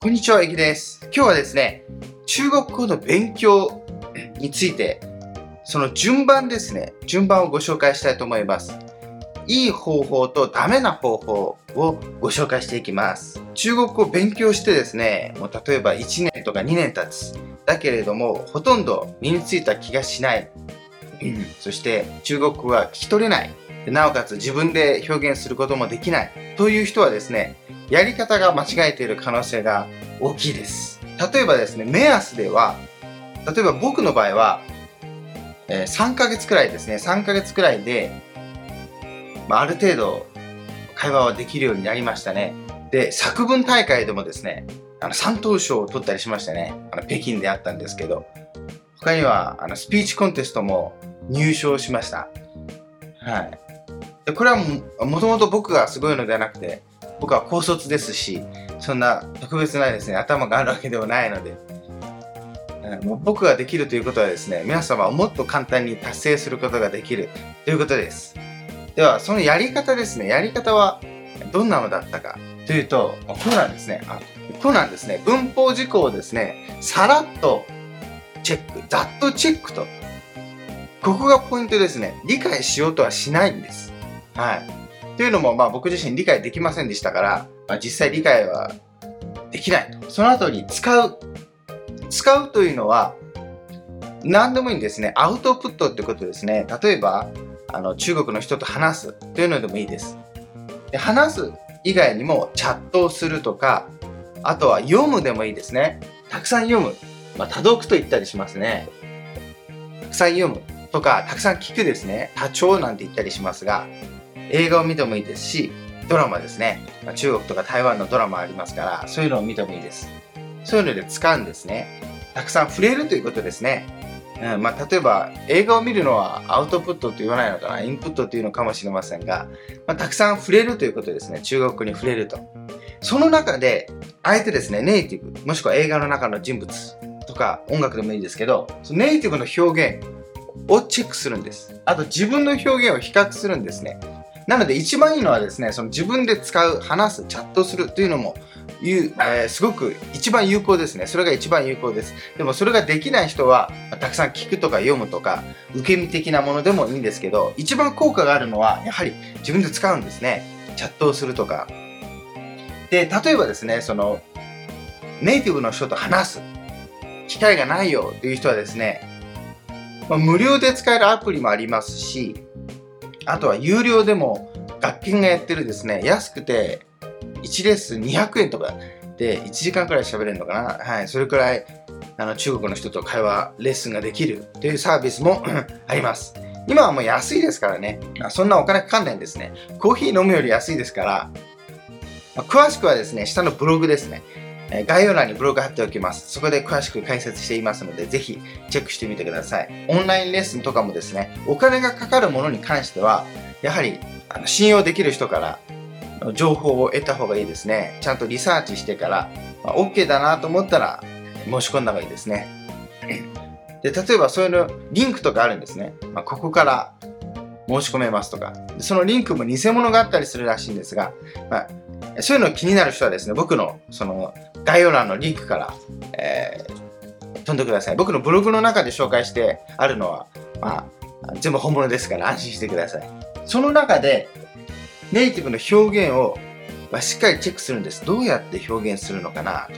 こんにちは、えきです。今日はですね、中国語の勉強について、その順番ですね、順番をご紹介したいと思います。いい方法とダメな方法をご紹介していきます。中国語を勉強してですね、もう例えば1年とか2年経つ。だけれども、ほとんど身についた気がしない。そして中国語が聞き取れない。なおかつ自分で表現することもできない。という人はですね、やり方が間違えている可能性が大きいです。例えばですね、目安では、例えば僕の場合は、えー、3ヶ月くらいですね、3ヶ月くらいで、まあ、ある程度会話はできるようになりましたね。で、作文大会でもですね、あの、三等賞を取ったりしましたね。あの、北京であったんですけど、他には、あの、スピーチコンテストも入賞しました。はい。でこれはも、もともと僕がすごいのではなくて、僕は高卒ですし、そんな特別なですね、頭があるわけではないので、もう僕ができるということはですね、皆様はもっと簡単に達成することができるということです。では、そのやり方ですね、やり方はどんなのだったかというと、こうなんですね。あこうなんですね。文法事項をですね、さらっとチェック、ざっとチェックと。ここがポイントですね。理解しようとはしないんです。はい。というのも、まあ僕自身理解できませんでしたから、まあ、実際理解はできないと。その後に使う。使うというのは、何でもいいんですね。アウトプットってことですね。例えば、あの、中国の人と話すというのでもいいです。で話す以外にもチャットをするとか、あとは読むでもいいですね。たくさん読む。まあ、多読と言ったりしますね。たくさん読むとか、たくさん聞くですね。多聴なんて言ったりしますが、映画を見てもいいですし、ドラマですね。ま、中国とか台湾のドラマありますから、そういうのを見てもいいです。そういうので使うんですね。たくさん触れるということですね。うんまあ、例えば映画を見るのはアウトプットと言わないのかなインプットというのかもしれませんが、まあ、たくさん触れるということですね中国に触れるとその中であえてですねネイティブもしくは映画の中の人物とか音楽でもいいですけどそのネイティブの表現をチェックするんですあと自分の表現を比較するんですねなので一番いいのはですね、その自分で使う、話す、チャットするというのも、いうえー、すごく一番有効ですね。それが一番有効です。でもそれができない人は、たくさん聞くとか読むとか、受け身的なものでもいいんですけど、一番効果があるのは、やはり自分で使うんですね。チャットをするとか。で、例えばですね、その、ネイティブの人と話す機会がないよという人はですね、まあ、無料で使えるアプリもありますし、あとは有料でも学研がやってるですね、安くて1レッス200円とかで1時間くらい喋れるのかなはい、それくらいあの中国の人と会話、レッスンができるというサービスも あります。今はもう安いですからね。そんなお金かかんないんですね。コーヒー飲むより安いですから、まあ、詳しくはですね、下のブログですね。概要欄にブログ貼っておきます。そこで詳しく解説していますので、ぜひチェックしてみてください。オンラインレッスンとかもですね、お金がかかるものに関しては、やはりあの信用できる人から情報を得た方がいいですね。ちゃんとリサーチしてから、まあ、OK だなと思ったら申し込んだ方がいいですね。で、例えばそういうのリンクとかあるんですね。まあ、ここから申し込めますとか。そのリンクも偽物があったりするらしいんですが、まあ、そういうの気になる人はですね、僕のその概要欄のリンクから、えー、飛んでください。僕のブログの中で紹介してあるのは、まあ、全部本物ですから安心してください。その中で、ネイティブの表現を、ま、しっかりチェックするんです。どうやって表現するのかな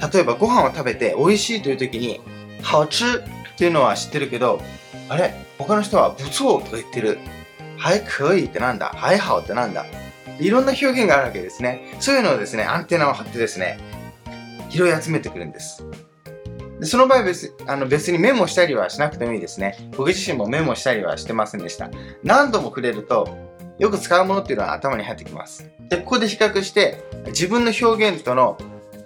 とか。例えばご飯を食べて美味しいという時に、好吃っていうのは知ってるけど、あれ？他の人は不错とか言ってる。はい、可以ってなんだはい、好ってなんだ？いろんな表現があるわけですね。そういうのをですね、アンテナを張ってですね、拾い集めてくるんです。でその場合別あの別にメモしたりはしなくてもいいですね。僕自身もメモしたりはしてませんでした。何度も触れると、よく使うものっていうのは頭に入ってきます。で、ここで比較して、自分の表現との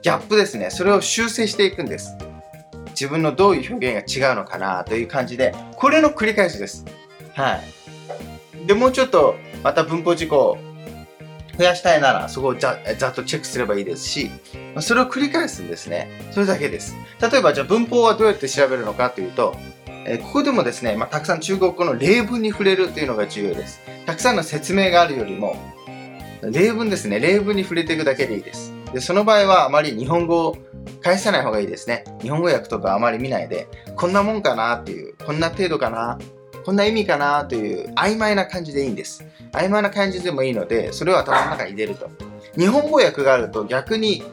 ギャップですね、それを修正していくんです。自分のどういう表現が違うのかなという感じで、これの繰り返しです。はい。で、もうちょっとまた文法事項増やしたいならそこをざざっとチェックすればいいですし、それを繰り返すんですね。それだけです。例えばじゃあ文法はどうやって調べるのかというと、えここでもですね、まあ、たくさん中国語の例文に触れるというのが重要です。たくさんの説明があるよりも、例文ですね、例文に触れていくだけでいいです。で、その場合はあまり日本語を返さない方がいいですね。日本語訳とかあまり見ないで、こんなもんかなっていう、こんな程度かな、こんな意味かなという曖昧な感じでいいんです。曖昧な感じでもいいので、それを頭の中に入れると。日本語訳があると逆に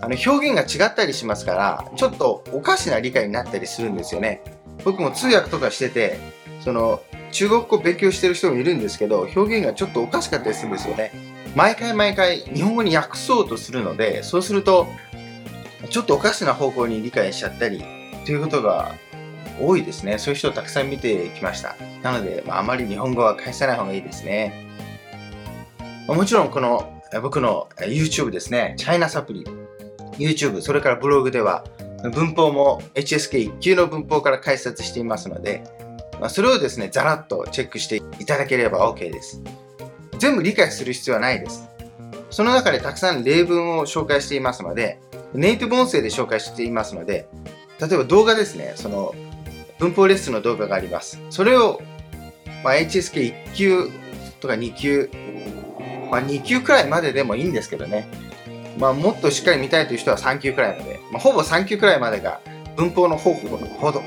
あの表現が違ったりしますから、ちょっとおかしな理解になったりするんですよね。僕も通訳とかしてて、その中国語勉強してる人もいるんですけど、表現がちょっとおかしかったりするんですよね。毎回毎回日本語に訳そうとするので、そうすると、ちょっとおかしな方向に理解しちゃったり、ということが多いですね。そういう人をたくさん見てきました。なので、まあ、あまり日本語は返さない方がいいですね。もちろんこの僕の YouTube ですね、チャイナサプリ YouTube、それからブログでは文法も HSK1 級の文法から解説していますので、まあ、それをですね、ざらっとチェックしていただければ OK です。全部理解する必要はないです。その中でたくさん例文を紹介していますので、ネイティブ音声で紹介していますので、例えば動画ですね、その文法レッスンの動画があります。それを、まあ、HSK1 級とか2級、まあ、2級くらいまででもいいんですけどね。まあ、もっとしっかり見たいという人は3級くらいまで、まあ、ほぼ3級くらいまでが文法の方法のほど、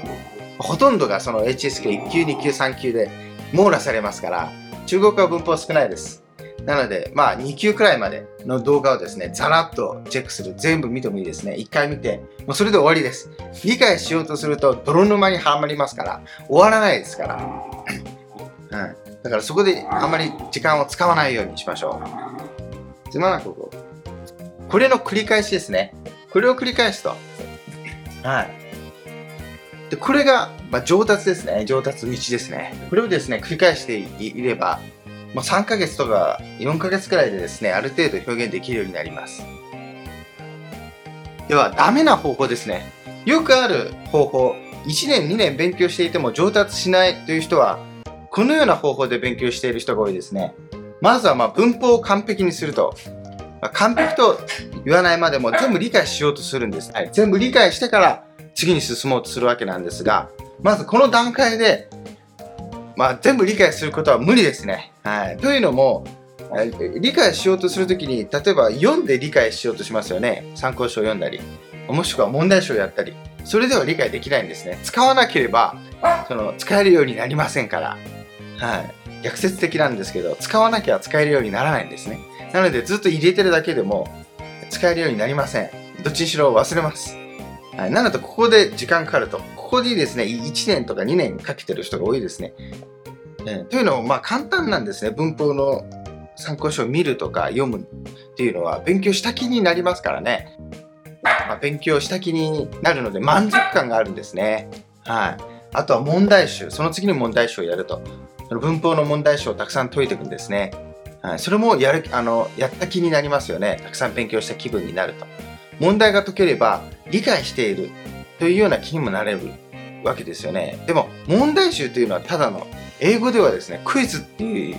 ほとんどがその HSK1 級、2級、3級で網羅されますから、中国語は文法少ないです。なので、まあ、2級くらいまでの動画をですね、ざらっとチェックする。全部見てもいいですね。1回見て、もうそれで終わりです。理解しようとすると、泥沼にはまりますから、終わらないですから。うん。だからそこであまり時間を使わないようにしましょう。つまなくこう。これの繰り返しですね。これを繰り返すと。はい。で、これが、まあ、上達ですね。上達道ですね。これをですね、繰り返していれば、まあ、3ヶ月とか4ヶ月くらいでですね、ある程度表現できるようになります。では、ダメな方法ですね。よくある方法、1年2年勉強していても上達しないという人は、このような方法で勉強している人が多いですね。まずはま文法を完璧にすると。まあ、完璧と言わないまでも全部理解しようとするんです。はい、全部理解してから次に進もうとするわけなんですが、まずこの段階で、まあ、全部理解することは無理ですね。はい、というのも、理解しようとするときに、例えば読んで理解しようとしますよね。参考書を読んだり、もしくは問題集をやったり。それでは理解できないんですね。使わなければ、その、使えるようになりませんから。はい。逆説的なんですけど、使わなきゃ使えるようにならないんですね。なのでずっと入れてるだけでも使えるようになりません。どっちにしろ忘れます。はい、なのでここで時間かかると。こでですね、1年とか2年かけてる人が多いですね。えー、というのも、まあ簡単なんですね。文法の参考書を見るとか読むっていうのは勉強した気になりますからね。まあ、勉強した気になるので満足感があるんですね。はい。あとは問題集。その次に問題集をやると。その文法の問題集をたくさん解いていくんですね。はい、それもやるあのやった気になりますよねたくさん勉強した気分になると問題が解ければ理解しているというような気にもなれるわけですよね。でも問題集というのはただの英語ではですねクイズっていう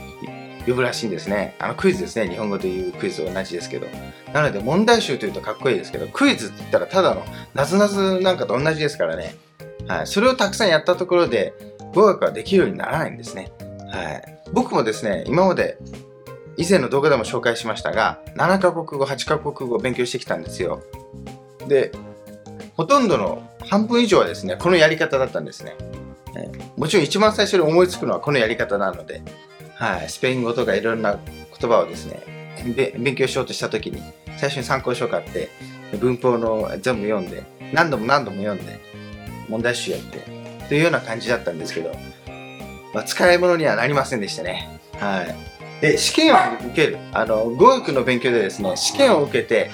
呼ぶらしいんですね。あのクイズですね。日本語でいうクイズと同じですけど。なので問題集というとかっこいいですけどクイズって言ったらただのなぞなぞなんかと同じですからね、はい、それをたくさんやったところで語学ができるようにならないんですね。はい、僕もですね今まで以前の動画でも紹介しましたが、7カ国語、8カ国語を勉強してきたんですよ。で、ほとんどの半分以上はですね、このやり方だったんですね。もちろん一番最初に思いつくのはこのやり方なので、はい、スペイン語とかいろんな言葉をですね、勉強しようとした時に、最初に参考書を買って、文法の全部読んで、何度も何度も読んで、問題集やって、というような感じだったんですけど、まあ、使い物にはなりませんでしたね。はい。で、試験を受ける。あの、語学の勉強でですね、試験を受けて、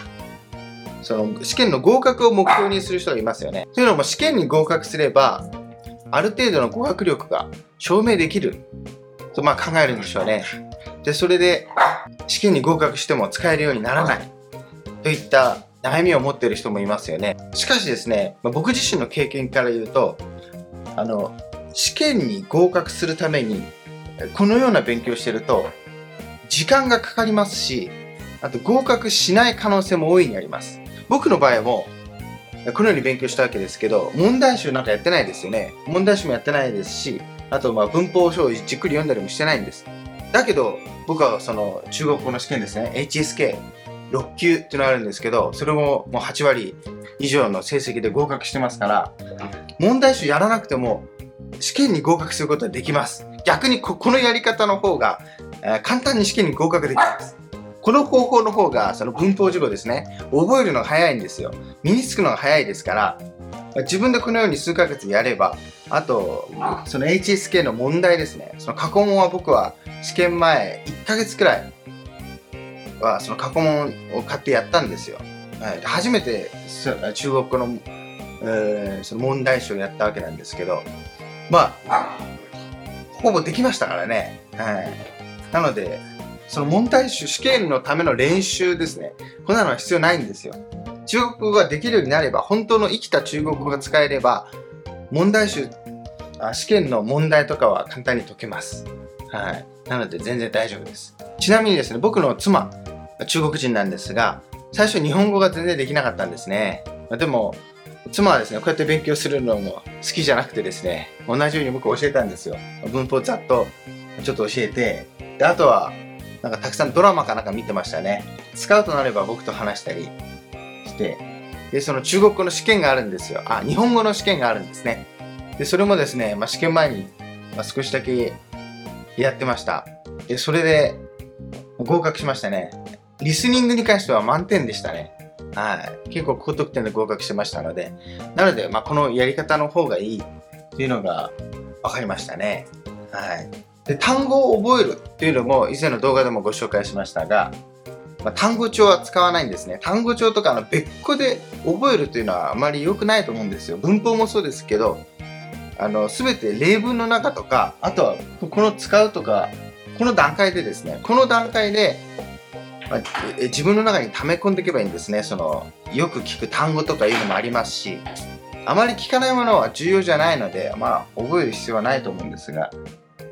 その試験の合格を目標にする人がいますよね。というのも試験に合格すれば、ある程度の語学力が証明できるとまあ考えるんでしょうね。で、それで試験に合格しても使えるようにならないといった悩みを持っている人もいますよね。しかしですね、まあ、僕自身の経験から言うと、あの、試験に合格するためにこのような勉強してると時間がかかりますし、あと合格しない可能性も大いにあります。僕の場合も、このように勉強したわけですけど、問題集なんかやってないですよね。問題集もやってないですし、あとまあ文法書をじっくり読んだりもしてないんです。だけど、僕はその中国語の試験ですね、HSK 6級っていうのがあるんですけど、それももう8割以上の成績で合格してますから、問題集やらなくても試験に合格することはできます。逆にこのやり方の方が、えー、簡単に試験に合格できます。この方法の方が、その文法事項ですね、覚えるのが早いんですよ。身につくのが早いですから、自分でこのように数ヶ月やれば、あと、その HSK の問題ですね。その過去問は僕は試験前1ヶ月くらいはその過去問を買ってやったんですよ。はい、初めて中国語の,、えー、その問題集をやったわけなんですけど、まあ、ほぼできましたからね。はい、なので、その問題集、試験のための練習ですね。こんなのは必要ないんですよ。中国語ができるようになれば、本当の生きた中国語が使えれば、問題集、試験の問題とかは簡単に解けます。はい。なので全然大丈夫です。ちなみにですね、僕の妻、中国人なんですが、最初日本語が全然できなかったんですね。でも、妻はですね、こうやって勉強するのも好きじゃなくてですね、同じように僕教えたんですよ。文法ざっとちょっと教えて、で、あとはなんかたくさんドラマかなんか見てましたね。使うとなれば僕と話したりして、で、その中国語の試験があるんですよ。あ、日本語の試験があるんですね。で、それもですね、まあ、試験前に、まあ、少しだけやってました。で、それで合格しましたね。リスニングに関しては満点でしたね。はい。結構高得点で合格してましたので、なので、まあ、このやり方の方がいいっていうのが分かりましたね。はい。で単語を覚えるっていうのも以前の動画でもご紹介しましたが、まあ、単語帳は使わないんですね。単語帳とかの別個で覚えるというのはあまり良くないと思うんですよ。文法もそうですけど、あの、すべて例文の中とか、あとはこの使うとか、この段階でですね、この段階で、まあ、自分の中に溜め込んでいけばいいんですね。その、よく聞く単語とかいうのもありますし、あまり聞かないものは重要じゃないので、まあ、覚える必要はないと思うんですが、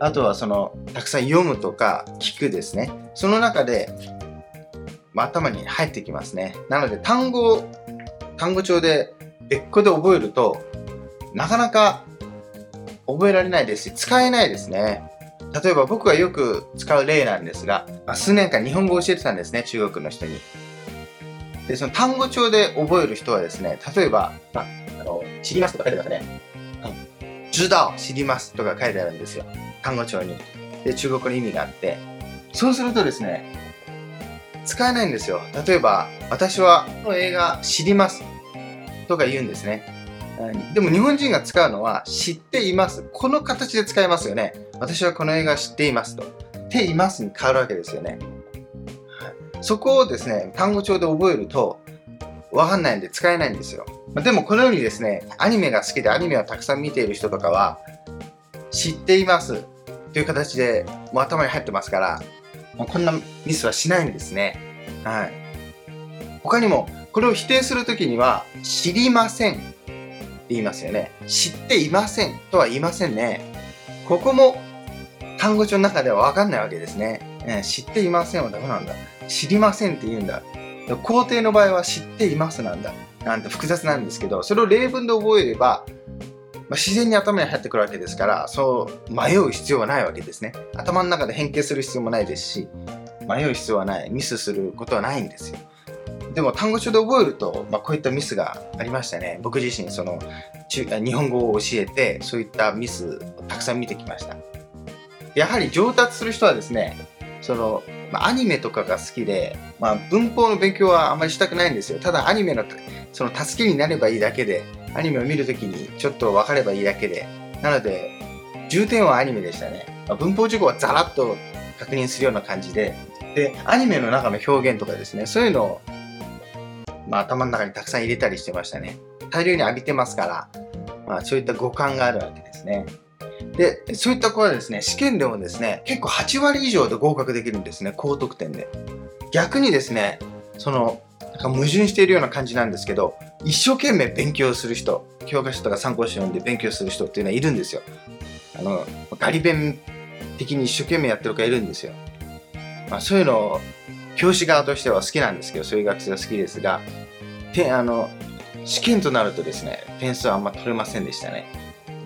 あとはその、たくさん読むとか聞くですね。その中で、まあ、頭に入ってきますね。なので、単語単語帳で別個で覚えると、なかなか覚えられないですし、使えないですね。例えば僕がよく使う例なんですが、まあ、数年間日本語を教えてたんですね、中国の人に。で、その単語帳で覚える人はですね、例えば、まあ、あの、知りますとか書いてますね。知道、知りますとか書いてあるんですよ。単語帳に。で、中国語の意味があって。そうするとですね、使えないんですよ。例えば、私はこの映画知りますとか言うんですね。でも日本人が使うのは知っています。この形で使えますよね。私はこの映画知っていますと。ていますに変わるわけですよね。そこをですね、単語帳で覚えると、わかんないんで使えないんですよ。でもこのようにですね、アニメが好きでアニメをたくさん見ている人とかは、知っていますという形でもう頭に入ってますから、もうこんなミスはしないんですね。はい。他にも、これを否定するときには、知りませんって言いますよね。知っていませんとは言いませんね。ここも単語帳の中ではわかんないわけですね。え知っていませんはダメなんだ。知りませんって言うんだ。肯定の場合は知っていますなんだ。なんて複雑なんですけど、それを例文で覚えれば、まあ、自然に頭に入ってくるわけですから、そう迷う必要はないわけですね。頭の中で変形する必要もないですし、迷う必要はない、ミスすることはないんですよ。でも単語帳で覚えると、まあ、こういったミスがありましたね。僕自身、その中日本語を教えて、そういったミスをたくさん見てきました。やはり上達する人はですね、その、まあ、アニメとかが好きで、まあ、文法の勉強はあまりしたくないんですよ。ただアニメのその助けになればいいだけで、アニメを見るときにちょっと分かればいいだけで、なので、重点はアニメでしたね。ま、文法事項はザラッと確認するような感じで、で、アニメの中の表現とかですね、そういうのを、まあ、頭の中にたくさん入れたりしてましたね。大量に浴びてますから、まあ、そういった五感があるわけですね。で、そういった子はですね、試験でもですね、結構8割以上で合格できるんですね、高得点で。逆にですね、その、矛盾しているような感じなんですけど、一生懸命勉強する人、教科書とか参考書読んで勉強する人っていうのはいるんですよ。あの、ガリ勉的に一生懸命やってる子いるんですよ。まあ、そういうのを教師側としては好きなんですけど、そういう学生は好きですが、てあの試験となるとですね、点数はあんま取れませんでしたね。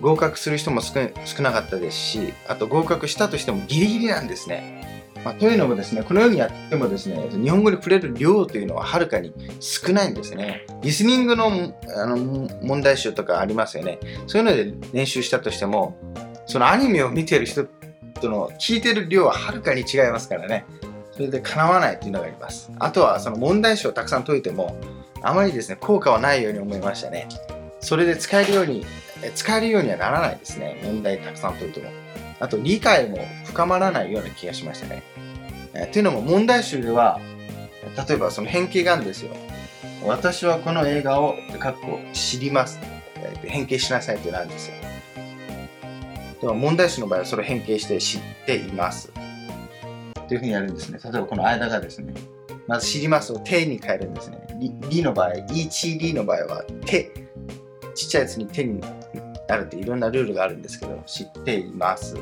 合格する人も少なかったですし、あと合格したとしてもギリギリなんですね。まあ、というのもですね、このようにやってもですね、日本語に触れる量というのははるかに少ないんですね。リスニングのあの問題集とかありますよね。そういうので練習したとしても、そのアニメを見てる人との聞いてる量ははるかに違いますからね。それで叶わないというのがあります。あとはその問題集をたくさん解いても、あまりですね、効果はないように思いましたね。それで使えるように、使えるようにはならないですね。問題たくさん解いても。あと理解も深まらないような気がしましたね。えー、というのも問題集では、例えばその変形があるんですよ。私はこの映画を、かっこ知ります。変形しなさいってなるんですよ。でも問題集の場合はそれを変形して知っています。というふうにやるんですね。例えばこの間がですね、まず知りますを手に変えるんですね。りの場合、1D の場合は手、ちっちゃいやつに手になるっていろんなルールがあるんですけど、知っています。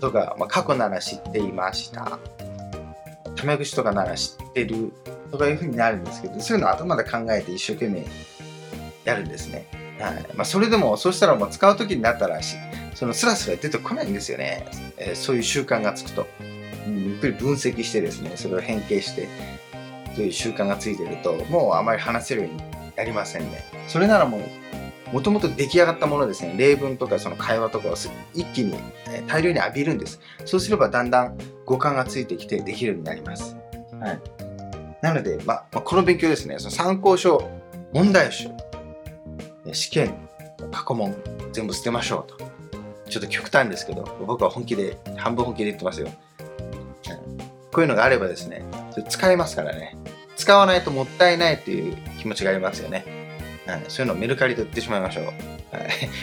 とか、まあ、過去なら知っていました。タメ口とかなら知ってるとかいうふうになるんですけど、そういうのを頭で考えて一生懸命やるんですね。はいまあ、それでも、そうしたらもう使う時になったらし、そのスラスラ出てこないんですよね。えー、そういう習慣がつくと。うんゆっくり分析してですね、それを変形して、という習慣がついてると、もうあまり話せるようになりませんね。それならもうもともと出来上がったものですね、例文とかその会話とかを一気に大量に浴びるんです。そうすればだんだん五感がついてきてできるようになります。はい。なので、まあ、この勉強ですね、その参考書、問題集、試験、過去問、全部捨てましょうと。ちょっと極端ですけど、僕は本気で、半分本気で言ってますよ。こういうのがあればですね、使えますからね。使わないともったいないという気持ちがありますよね。はい、そういうのをメルカリで売ってしまいましょう。はい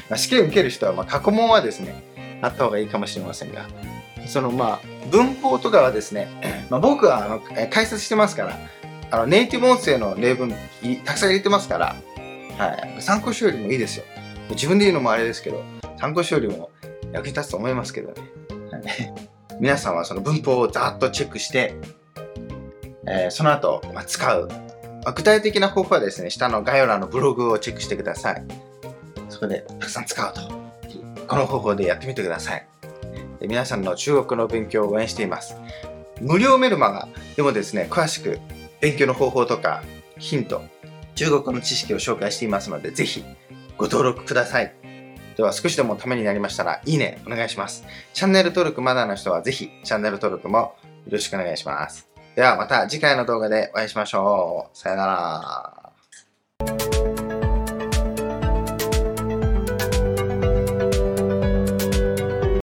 まあ、試験受ける人は、まあ、過去問はですね、あった方がいいかもしれませんが、そのまあ、文法とかはですね、まあ、僕はあの解説してますから、あのネイティブ音声の例文たくさん入れてますから、はい、参考書よりもいいですよ。自分で言うのもあれですけど、参考書よりも役に立つと思いますけどね。皆さんはその文法をざーっとチェックして、えー、その後、まあ、使う具体的な方法はですね、下の概要欄のブログをチェックしてください。そこでたくさん使うと。この方法でやってみてください。皆さんの中国の勉強を応援しています。無料メルマガでもですね、詳しく勉強の方法とかヒント、中国の知識を紹介していますので、ぜひご登録ください。では少しでもためになりましたら、いいねお願いします。チャンネル登録まだの人はぜひチャンネル登録もよろしくお願いします。ではまた次回の動画でお会いしましょう。さよなら。